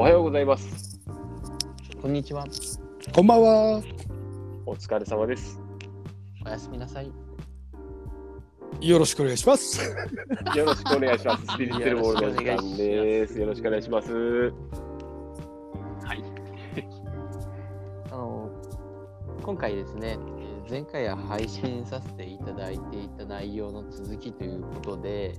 おはようございます。こんにちは。こんばんは。お疲れ様です。おやすみなさい。よろしくお願いします。よろしくお願いします。スピリッテルボールの時間です。よろしくお願いします。はい。あの今回ですね、えー前回は配信させていただいていた内容の続きということで、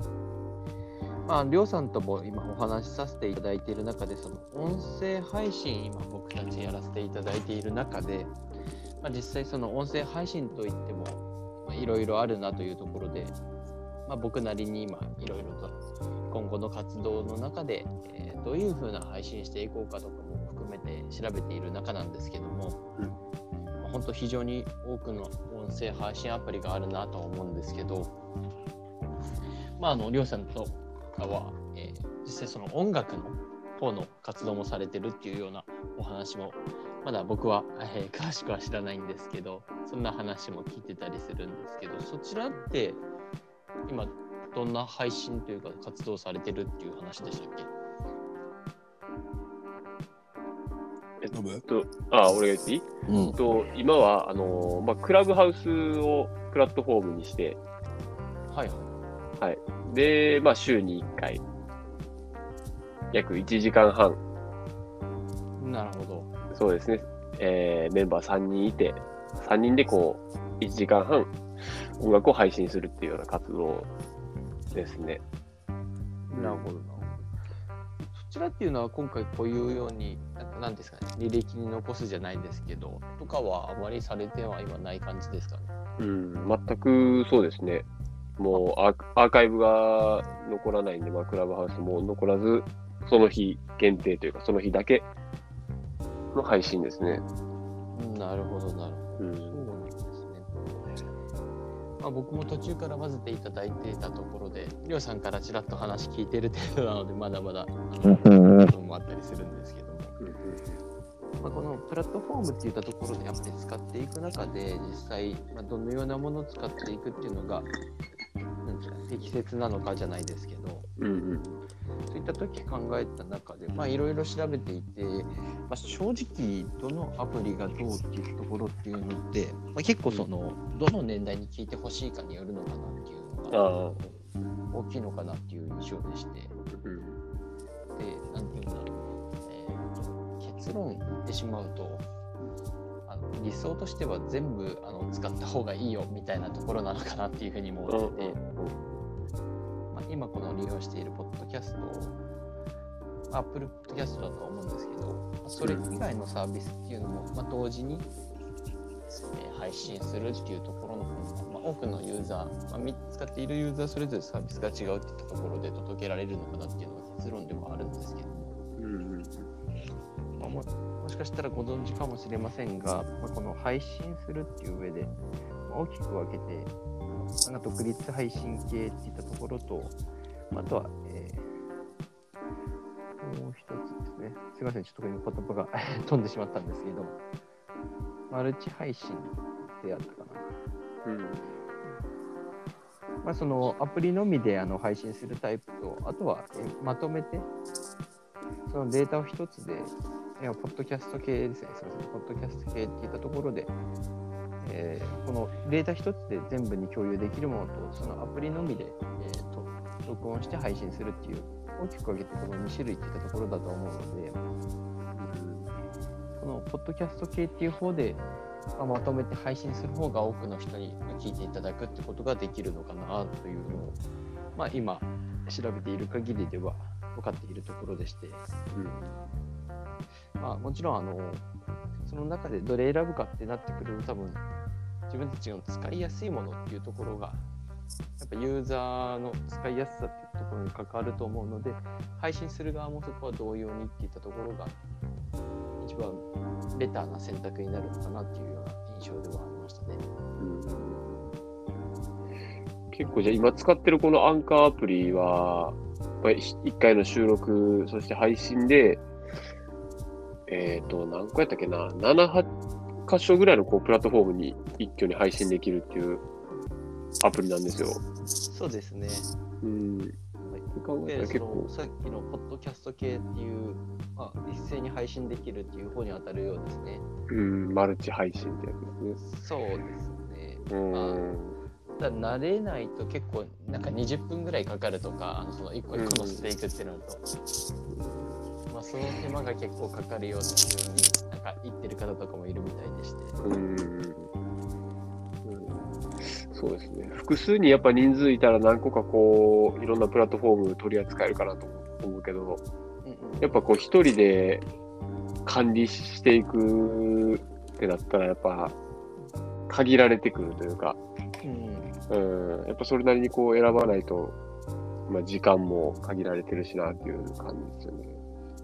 まあ、りょうさんとも今お話しさせていただいている中で、その音声配信、今僕たちやらせていただいている中で、まあ、実際その音声配信といっても、いろいろあるなというところで、まあ、僕なりに今いろいろと今後の活動の中で、えーどういうふうな配信していこうかとかも含めて調べている中なんですけども、まあ本当非常に多くの音声配信アプリがあるなと思うんですけど、まあ、あの、りょうさんとかは、えー実際その音楽の方の活動もされてるっていうようなお話も、まだ僕は、えー詳しくは知らないんですけど、そんな話も聞いてたりするんですけど、そちらって今、どんな配信というか活動されてるっていう話でしたっけえっと、あ、俺が言っていいうんえっ。と、今は、あのまあ、クラブハウスをプラットフォームにして、はいはい。で、まあ、週に1回、約1時間半、なるほど。そうですね、えーメンバー3人いて、3人でこう、1時間半、音楽を配信するっていうような活動ですね。なるほどな。そちらっていうのは今回こういうように、ななんですかね、履歴に残すじゃないですけど、とかはあまりされては今ない感じですかね。うん、全くそうですね。もうアーアーカイブが残らないんで、まあ、クラブハウスも残らず、その日限定というか、その日だけの配信ですね。うんなるほど、なるほど。うんそうなんですね。まあ、僕も途中から混ぜていただいていたところで、りょうさんからちらっと話聞いてる程度なので、まだまだ、あの、部分もあったりするんですけども。まあ、このプラットフォームっていったところでやっぱり使っていく中で実際、まあ、どのようなものを使っていくっていうのが適切なのかじゃないですけどうんうんそういった時考えた中でまあいろいろ調べていて、まあ、正直どのアプリがどうっていうところっていうのって、まあ、結構そのどの年代に聞いてほしいかによるのかなっていうのが大きいのかなっていう印象でして。うんで、なんていうんだろう、えーと結論言ってしまうと、理想としては全部あの使った方がいいよみたいなところなのかなっていうふうにも思ってて、まあ、今この利用しているポッドキャスト、Apple Podcast だとは思うんですけど、まあそれ以外のサービスっていうのも、まあ、同時に、えー配信するっていうところのまあ、多くのユーザー、まあ、み使っているユーザーそれぞれサービスが違うっていったところで届けられるのかなっていうのが結論ではあるんですけど。も、うんうん。まあ、かしたらご存知かもしれませんが、まあ、この配信するっていう上で、まあ大きく分けて、まあ、独立配信系っていったところと、まああとは、えーもう一つですね。すいません、ちょっと今言葉が 飛んでしまったんですけど、マルチ配信であったかな。うんまあ、そのアプリのみであの配信するタイプと、あとはえまとめて、そのデータを一つで、いやポッドキャスト系ですね、すみません、ポッドキャスト系っていったところで、えーこのデータ一つで全部に共有できるものと、そのアプリのみで、えーと録音して配信するっていう、大きく分けてこの2種類っていったところだと思うので、このポッドキャスト系っていう方で、まあまとめて配信する方が多くの人に聞いていただくってことができるのかなというのを、まあ、今調べている限りでは分かっているところでして、まあ、もちろんあのその中でどれ選ぶかってなってくると多分自分たちの使いやすいものっていうところがやっぱユーザーの使いやすさっていうところに関わると思うので配信する側もそこは同様にっていったところが一番ベターな選択になるのかなっていうような印象ではありましたね。結構じゃあ今使ってるこのアンカーアプリは、1回の収録、そして配信で、えっ、と、何個やったっけな、7、8箇所ぐらいのこうプラットフォームに一挙に配信できるっていうアプリなんですよ。そうですね。うん。てか考えたらで結構さっきのポッドキャスト系っていう、まあ、一斉に配信できるっていう方に当たるようですね。うん、マルチ配信ってやつですそうですね。ね。うん。ただ慣れないと結構なんか20分ぐらいかかるとか、あのその一個一個乗せていくってなると、まあその手間が結構かかるような風になんか言ってる方とかもいるみたいでして。うんうんそうですね。複数にやっぱ人数いたら何個かこう、いろんなプラットフォーム取り扱えるかなと思うけど、うんうんやっぱこう一人で管理していくってなったらやっぱ限られてくるというか、うんうん、やっぱそれなりにこう選ばないと、まあ時間も限られてるしなっていう感じですよね。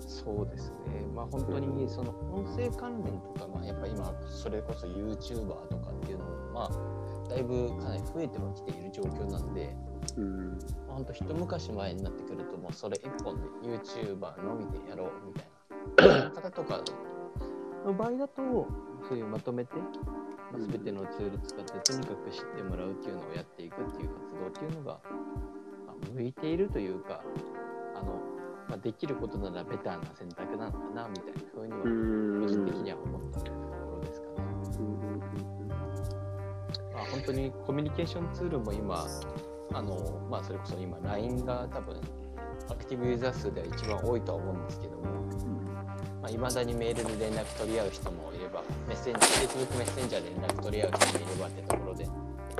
そうですね。まあ本当にその音声関連とか、まあやっぱ今それこそ YouTuber とかっていうのも、まあだいぶかなり増えてはきている状況なんで、うん。まあ、本当一昔前になってくるともうそれ一本で YouTuber のみでやろうみたいな 方とかの場合だとそういうまとめて、まあ、全てのツール使ってとにかく知ってもらうっていうのをやっていくっていう活動っていうのが、まあ、向いているというかあの、まあ、できることならベターな選択なのかなみたいな風にはうん個人的には思ったところですかね。まあ、本当にコミュニケーションツールも今、あのまあ、それこそ今 LINE が多分アクティブユーザー数では一番多いとは思うんですけども、まあ、未だにメールで連絡取り合う人もいれば、メッセンジャー、Facebook メッセンジャーで連絡取り合う人もいればってところで、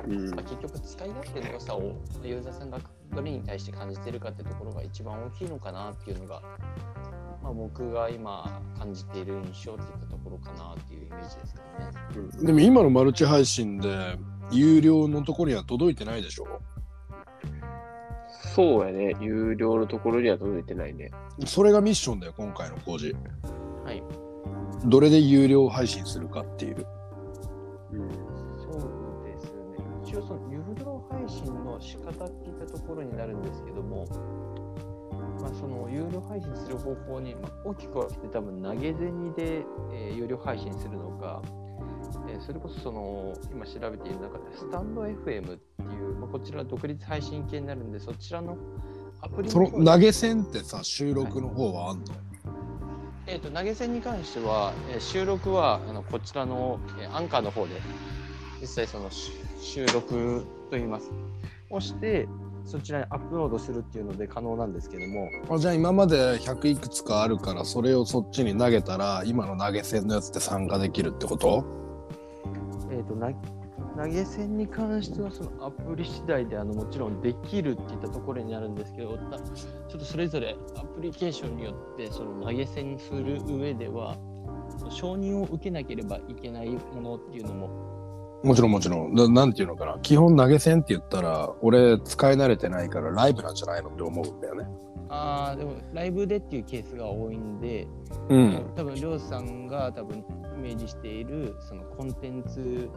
うんまあ、結局使い勝手の良さをユーザーさんがどれに対して感じてるかってところが一番大きいのかなっていうのが、まあ、僕が今感じている印象っていったところかなっていうイメージですかね。でも今のマルチ配信で有料のところには届いてないでしょそうやね。有料のところには届いてないね。それがミッションだよ今回の工事はい。どれで有料配信するかっていううん。一応その有料配信の仕方っていったところになるんですけども、まあ、その有料配信する方法に、まあ、大きく分けて多分投げ銭で、えー有料配信するのか、えーそれこそその今調べている中でスタンド FM っていう、まあ、こちらは独立配信系になるんでそちらのアプリその投げ銭ってさ収録の方はあんの、えー、と投げ銭に関しては、えー収録はあのこちらの、えーアンカーの方で実際そのし収録といいます。をしてそちらにアップロードするっていうので可能なんですけども。あじゃあ今まで100いくつかあるからそれをそっちに投げたら今の投げ銭のやつって参加できるってこと？えー、とな投げ銭に関してはそのアプリ次第であのもちろんできるっていったところになるんですけどたちょっとそれぞれアプリケーションによってその投げ銭する上では承認を受けなければいけないものっていうのももちろんもちろん。ななんていうのかな。基本投げ銭って言ったら俺使い慣れてないからライブなんじゃないのって思うんだよね。ああでもライブでっていうケースが多いんで、うん。多分りょうさんが多分イメージしているそのコンテンツ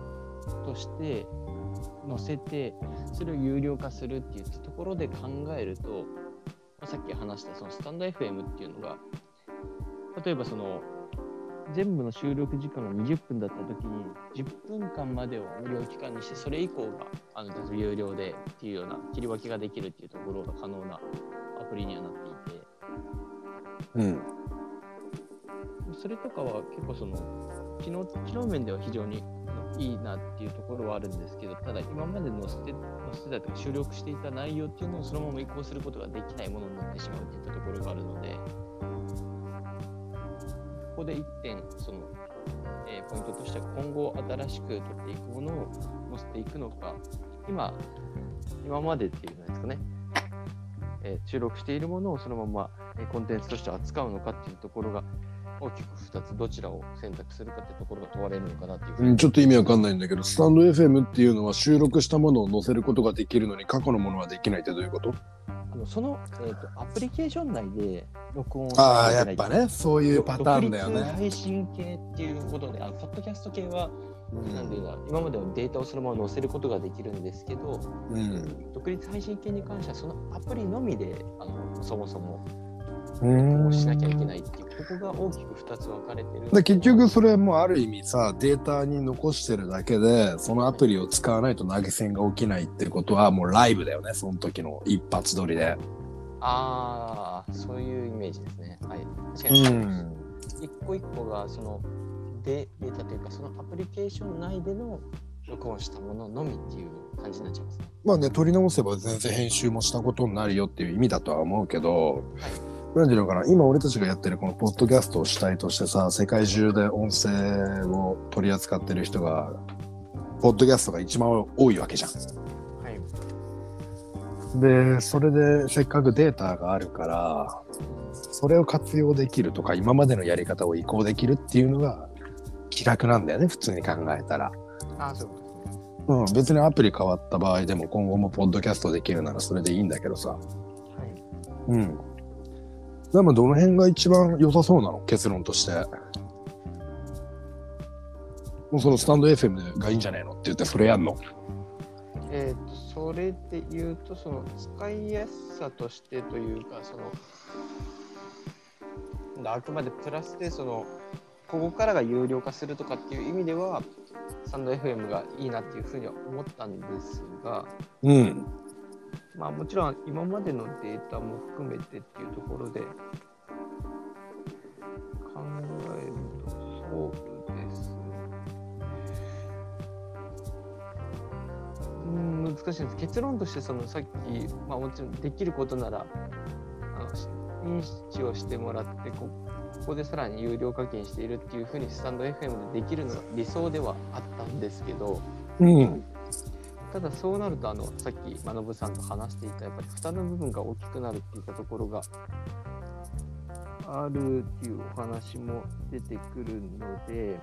として載せてそれを有料化するっていうところで考えると、まあさっき話したそのスタンド FM っていうのが例えばその全部の収録時間が20分だった時に10分間までを無料期間にしてそれ以降があの有料でっていうような切り分けができるっていうところが可能なアプリにはなっていて。うん。それとかは結構その機能機能面では非常にいいなっていうところはあるんですけどただ今まで載せて載せてたとか収録していた内容っていうのをそのまま移行することができないものになってしまうっていったところがあるのでこで一点その、えーポイントとしては今後新しく取っていくものを載せていくのか今今までっていうんですかね。えー収録しているものをそのまま、えコンテンツとして扱うのかっていうところが大きく2つどちらを選択するかっていうところが問われるのかなっていうふうに。うん、ちょっと意味わかんないんだけどスタンド FM っていうのは収録したものを載せることができるのに過去のものはできないってどういうこと？のその、えー、とアプリケーション内で録音ああやっぱねそういうパターンだよ独立ね。配信系っていうことであのポッドキャスト系は、なん。ていうの今までのデータをそのまま載せることができるんですけどうん。独立配信系に関してはそのアプリのみであのそもそもうん。しなきゃいけないっていうここが大きく2つ分かれてるで結局それもある意味さデータに残してるだけでそのアプリを使わないと投げ銭が起きないってことはもうライブだよねその時の一発撮りでああ、そういうイメージですね。はい。確かうに、ん。一個一個がそのデデータというか、そのアプリケーション内での録音したもののみっていう感じになっちゃいますね。まあね、取り直せば全然編集もしたことになるよっていう意味だとは思うけど、なんていうのかな、今俺たちがやってるこのポッドキャストを主体としてさ、世界中で音声を取り扱ってる人が、ポッドキャストが一番多いわけじゃん。はい。で、それでせっかくデータがあるから、それを活用できるとか、今までのやり方を移行できるっていうのが気楽なんだよね、普通に考えたら。ああ、そう。うん、別にアプリ変わった場合でも今後もポッドキャストできるならそれでいいんだけどさ。はい。うん。でもどの辺が一番良さそうなの？結論として。もうそのスタンド FM がいいんじゃないの？って言ってそれやんの？えー、とそれで言うとその使いやすさとしてというかそのあくまでプラスでそのここからが有料化するとかっていう意味ではサンド FM がいいなっていうふうには思ったんですがうん。まあもちろん今までのデータも含めてっていうところで考えるとそうです。うん難しいです。結論としてそのさっき、まあ、もちろんできることならあのし認知をしてもらってこここでさらに有料課金しているっていうふうにスタンド FM でできるのが理想ではあったんですけどうん。ただそうなるとあのさっき真信さんと話していたやっぱり負担の部分が大きくなるっていったところがあるっていうお話も出てくるので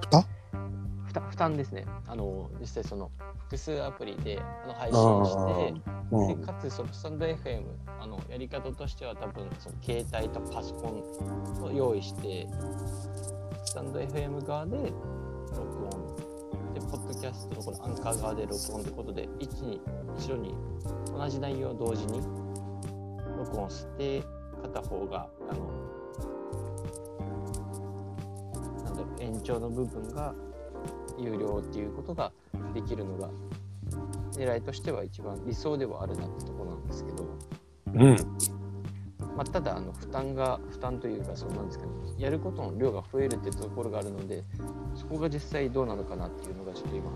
負担負担負担ですねあの実際その複数アプリであの配信してうん。でかつそのスタンド FM あのやり方としては多分その携帯とパソコンを用意してスタンド FM 側で録音でポッドキャストのこのアンカー側で録音ってことで一に後ろに同じ内容を同時に録音して片方があのなんだろう延長の部分が有料っていうことができるのが狙いとしては一番理想ではあるなってところなんですけど、うん。まあ、ただあの負担が負担というかそうなんですけどやることの量が増えるってところがあるのでそこが実際どうなのかなっていうのがちょっと今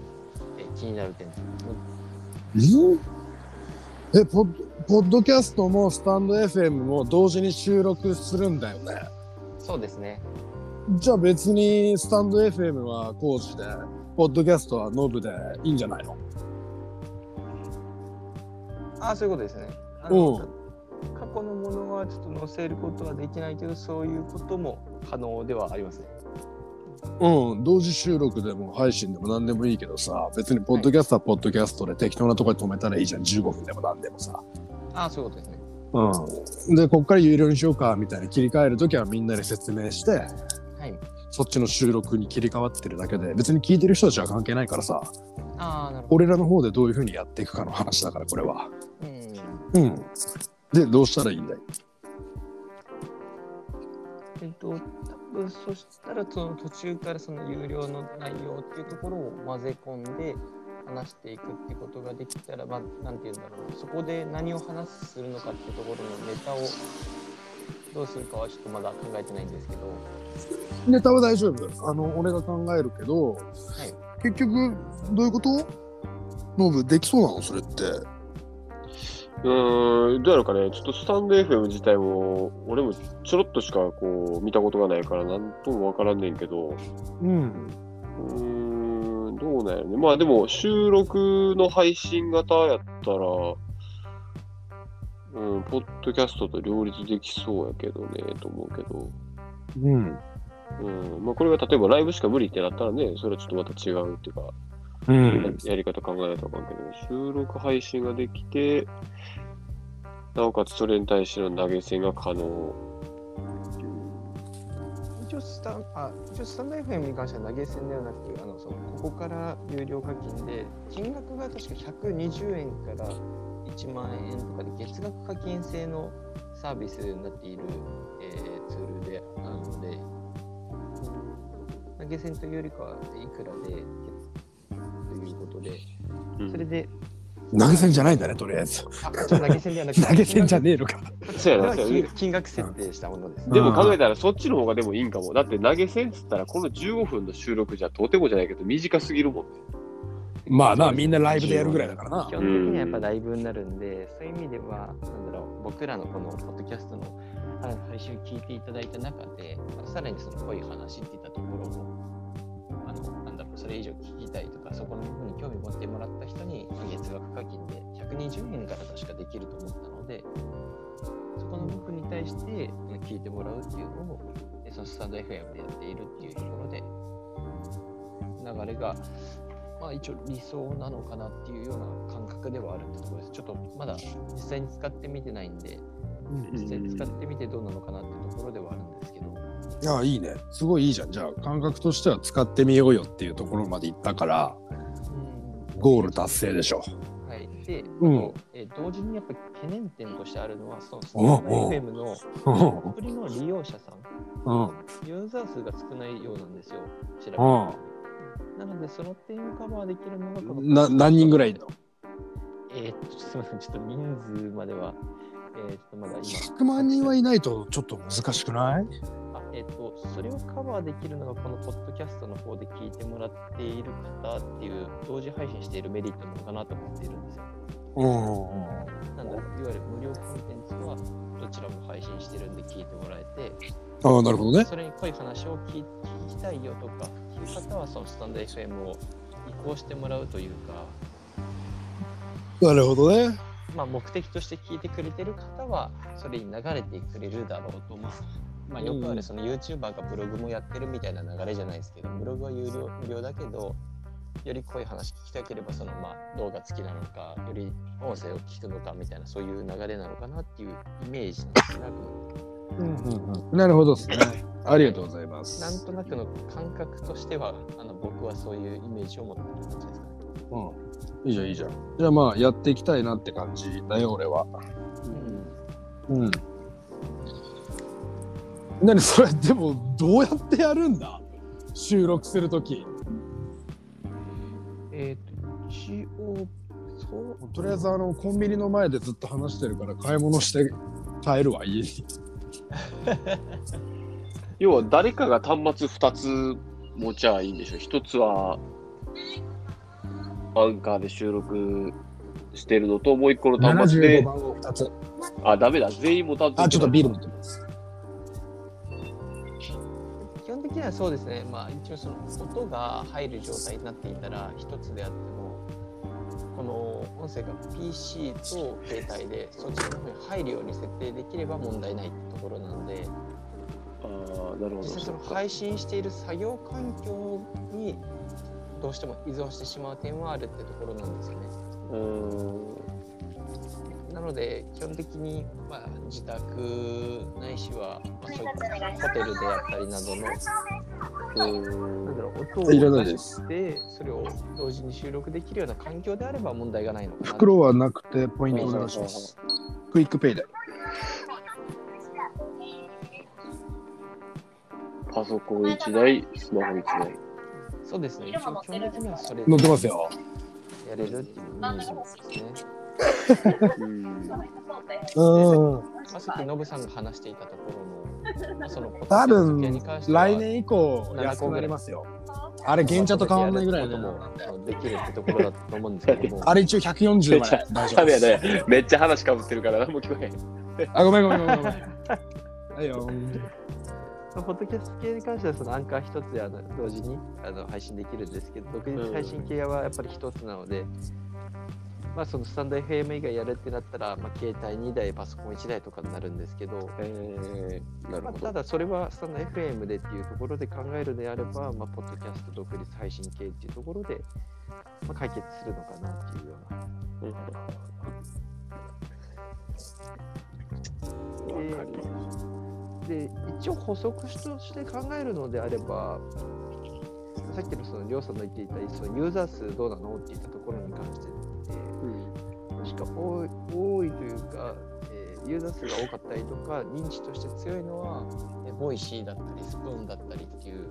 え気になる点え、ポッポッドキャストもスタンド FM も同時に収録するんだよね。そうですね。じゃあ別にスタンド FM は工事で、ポッドキャストはノブでいいんじゃないの？ああそういうことですね。あうのん。過去のものはちょっと載せることはできないけどそういうことも可能ではありますねうん、同時収録でも配信でも何でもいいけどさ、別にポッドキャストはポッドキャストで適当なところで止めたらいいじゃん、15分でも何でもさ。ああそういうことですね。うん。で、こっから有料にしようかみたいに切り替えるときはみんなで説明して、はい。そっちの収録に切り替わってるだけで、別に聞いてる人たちは関係ないからさ、ああなるほど。俺らの方でどういうふうにやっていくかの話だから、これは。うん。うん。で、どうしたらいいんだい？えっと、そしたらその途中からその有料の内容っていうところを混ぜ込んで話していくってことができたら、まあ、なんて言うんだろうな、そこで何を話するのかっていうところのネタをどうするかはちょっとまだ考えてないんですけど、ネタは大丈夫。あの、俺が考えるけど、はい、結局、どういうこと？ノブ、できそうなの？それって。うーん、どうやろうかね、ちょっとスタンド FM 自体も、俺もちょろっとしかこう見たことがないから、なんともわからんねんけど、うん。うーん、どうなんやろね。まあでも、収録の配信型やったら、うん、ポッドキャストと両立できそうやけどね、と思うけど。うん。うん、まあこれが例えばライブしか無理ってなったらね、それはちょっとまた違うっていうか、うん。やり方考えないとあかんけど、収録配信ができて、なおかつそれに対しての投げ銭が可能。一応スタンあ一応スタンド FM に関しては投げ銭ではなくあのそのここから有料課金で金額が確か120円から1万円とかで月額課金制のサービスになっている、えーツールであるので投げ銭というよりかはいくらでということでうんそれで投げ銭じゃないんだね、とりあえず。投げ銭ではなくて、投げ銭じゃねえのか。そうやな、金金額設定したものです。でも考えたらそっちの方がでもいいんかも。だって投げ銭っつったらこの15分の収録じゃとてもじゃないけど短すぎるもんね。まあな、みんなライブでやるぐらいだからな基。本的にはやっぱライブになるんで、そういう意味では、なんだろう、僕らのこのポッドキャストのあの配信を聞いていただいた中で、まあさらにその濃い話っていったところを、あの、なんだろう、それ以上聞きたいとか、そこの部分に興味持ってもらった人に、まあ月額課金で120円から確かできると思ったので、そこの部分に対して聞いてもらうっていうのを、えそのスタンド FM でやっているっていうところで、流れが、まあ一応理想なのかなっていうような感覚ではあるってところです。ちょっとまだ実際に使ってみてないんで、実際に使ってみてどうなのかなってところではあるんですけど、いや、いいね。すごいいいじゃん。じゃあ、感覚としては使ってみようよっていうところまで行ったから、ゴール達成でしょ。はい。で、うんえー同時にやっぱり懸念点としてあるのは、そのスタンおドお FM のうんアプリの利用者さん、うん。ユーザー数が少ないようなんですよ、調べなので、その点をカバーできるのがこのな何人ぐらいいるの？えーっと、すみません、ちょっと人数までは、えーっと、まだ今。100万人はいないとちょっと難しくない？あえっ、と、それをカバーできるのが、このポッドキャストの方で聞いてもらっている方っていう、同時配信しているメリットなのかなと思っているんですよ。うん。なんだ、いわゆる無料コンテンツは、どちらも配信してるんで聞いてもらえて、ああ、なるほどね。それに濃い話を聞聞きたいよとか、いう方は、そのスタンド FM を移行してもらうというか、なるほどね。まあ、目的として聞いてくれてる方は、それに流れてくれるだろうと思う。まあ、よくあるその YouTuber がブログもやってるみたいな流れじゃないですけど、ブログは有料無料だけど、より濃い話聞きたければ、そのまあ動画付きなのか、より音声を聞くのかみたいな、そういう流れなのかなっていうイメージなんですね、うんうんうん、なるほどですね。ありがとうございます。なんとなくの感覚としては、あの僕はそういうイメージを持ってる感じですかね。うん、いいじゃん、いいじゃん。じゃあまあ、やっていきたいなって感じだよ、俺は。うん。何それ、でも、どうやってやるんだ？収録するとき。えっ、と、一応、そう、とりあえず、あの、コンビニの前でずっと話してるから、買い物して帰るわ、家に。要は誰かが端末2つ持ちゃいいんでしょ？1つはアンカーで収録してるのと、もう1個の端末で、番号2つ。あ、ダメだ、全員持たんといあ、ちょっとビールル。持ってます。基本的にはそうですね、まあ、一応その音が入る状態になっていたら一つであってもこの音声が PC と携帯でそっちの方に入るように設定できれば問題ないってところなのであーなるほど。実際その配信している作業環境にどうしても依存してしまう点はあるってところなんですよね。うーんなので基本的に、まあ、自宅ないしは、まあ、そういったホテルであったりなどのなんだろう音を出してそれを同時に収録できるような環境であれば問題がないのかな袋はなくて、ポイントお願いします。クイックペイで。パソコン1台、スマホ1台。そうですね一応基本的にはそれ乗ってますよ。やれるっていうイメージですね、うんさっきノブさんが話していたところの、まあ、そのポ多分系に関しては来年以降安くなりますよ。あれ、原茶と変わんないぐらいの。もできるってところだと思うんですけども あれ一応140まで大丈ダメや夫です。ね。めっちゃ話かぶってるから何も聞こえへん。あ、ごめんごめんごめん。はいよ。まあポッドキャスト系に関してはそのアンカー一つであの同時にあの配信できるんですけど、独立配信系はやっぱり一つなので、まあそのスタンド FM 以外やるってなったら、まあ、携帯2台、パソコン1台とかになるんですけど、えー、なるまあ、ほど。ただそれはスタンド FM でっていうところで考えるのであれば、まあ、ポッドキャスト独立配信系っていうところで、まあ、解決するのかなっていうような。うんわかりますで一応補足として考えるのであればさっきのそのりょうさんの言っていたそのユーザー数どうなのっていったところに関して、えー、もしか多い多いというか、えーユーザー数が多かったりとか認知として強いのは、えーボイシーだったりスプーンだったりっていう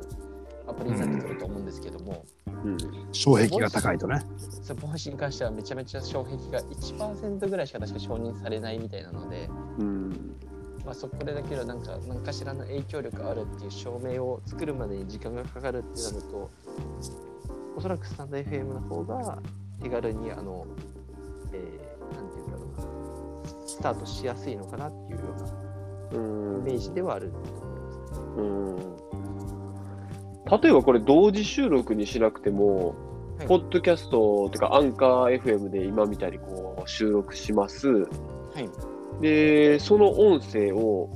アプリになってくると思うんですけども、うん。障壁が高いとね。ボイシーに関してはめちゃめちゃ障壁が1%ぐらいしか確か承認されないみたいなので、うん。まあ、そこでだけどなんか何かしらの影響力あるっていう証明を作るまでに時間がかかるってなるとおそらくスタンド FM の方が手軽にあの、えスタートしやすいのかなっていうようなうんイメージではあると思います。うん。例えばこれ同時収録にしなくても、はいポッドキャストというかアンカー FM で今みたいにこう収録します。はい。で、その音声を、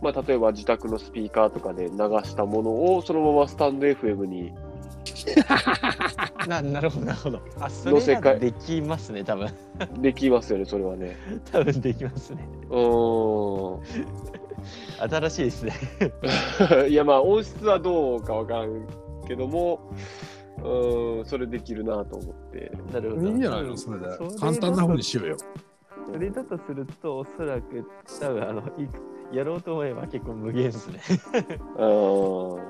まあ、例えば自宅のスピーカーとかで流したものをそのままスタンド FM に な なるほどなるほど。あそれならできますね多分 できますよね、それはね。多分できますね。うーん。新しいですね。いやまあ音質はどうかわからんけども、うーん、それできるなと思って。なるほど。いいんじゃないのそれで簡単な方にしようよ。それだとするとおそらく多分あのいやろうと思えば結構無限ですね。うーん。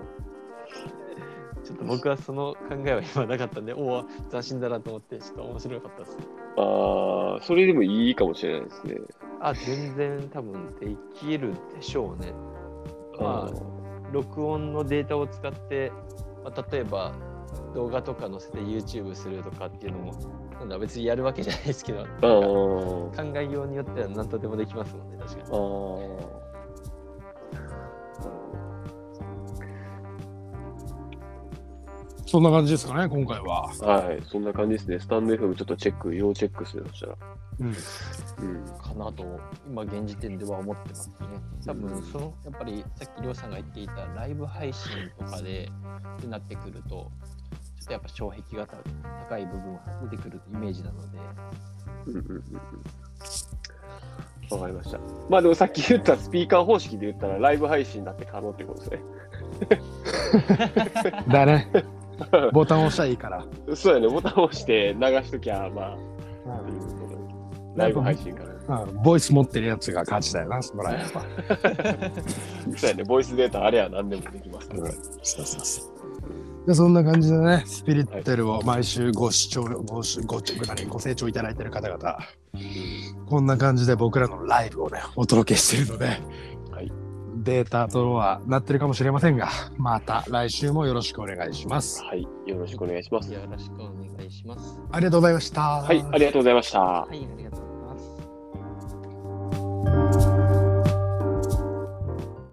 ちょっと僕はその考えは今なかったんで、おお、斬新だなと思って、ちょっと面白かったです。ああ、それでもいいかもしれないですね。あ、全然多分できるでしょうね。まああ録音のデータを使って、まあ、例えば動画とか載せて YouTube するとかっていうのも、なんだ別にやるわけじゃないですけど、考えようによっては何とでもできますもんね、確かあに。そんな感じですかね、今回は。はい、そんな感じですね。スタンド FM ちょっとチェック、要チェックするとしたら。うん。うん。かなと、今現時点では思ってますね。多分その、やっぱりさっきりょうさんが言っていたライブ配信とかでってなってくると、ちょっとやっぱ障壁が高い部分が出てくるイメージなので、うんうんうんうんわかりました。まあでもさっき言ったスピーカー方式で言ったらライブ配信だって可能ってことですね。だね。ボタン押したらいいから。そうやね、ボタンを押して流しときゃ、まあ、うことでライブ配信から。うんボイス持ってるやつが勝ちだよな、そこら辺は。そうやね、ボイスデータあれは何でもできますから。そうそうそう。でそんな感じでね、スピリッテルを毎週ご視聴、ご視ごご清聴いただいてる方々、こんな感じで僕らのライブをね、お届けしているので、はいデータとはなってるかもしれませんが、また来週もよろしくお願いします。はい、よろしくお願いします。よろしくお願いします。ありがとうございました。はい、ありがとうございました。はい、ありがとうございます。